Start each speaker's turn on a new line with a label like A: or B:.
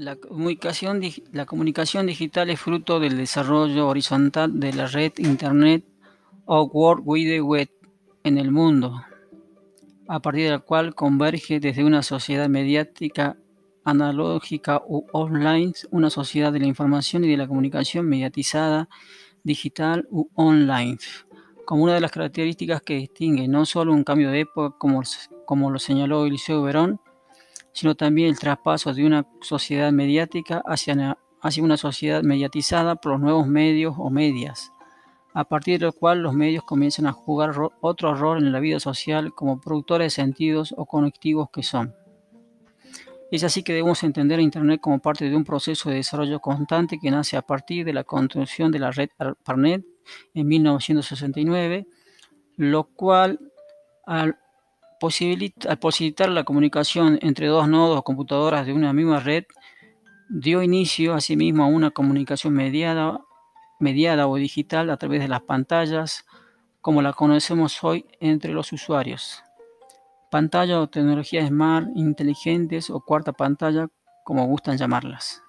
A: La comunicación, digital es fruto del desarrollo horizontal de la red Internet o World Wide Web en el mundo, a partir de la cual converge desde una sociedad mediática analógica u offline, una sociedad de la información y de la comunicación mediatizada, digital u online, como una de las características que distingue no solo un cambio de época, como, como lo señaló Eliseo Verón, sino también el traspaso de una sociedad mediática hacia, hacia una sociedad mediatizada por los nuevos medios o medias, a partir de lo cual los medios comienzan a jugar otro rol en la vida social como productores de sentidos o conectivos que son. Es así que debemos entender a Internet como parte de un proceso de desarrollo constante que nace a partir de la construcción de la red ARPANET en 1969, lo cual al posibilitar, la comunicación entre dos nodos o computadoras de una misma red, dio inicio asimismo a una comunicación mediada, mediada o digital a través de las pantallas, como la conocemos hoy entre los usuarios pantalla o tecnologías smart, inteligentes o cuarta pantalla, como gustan llamarlas.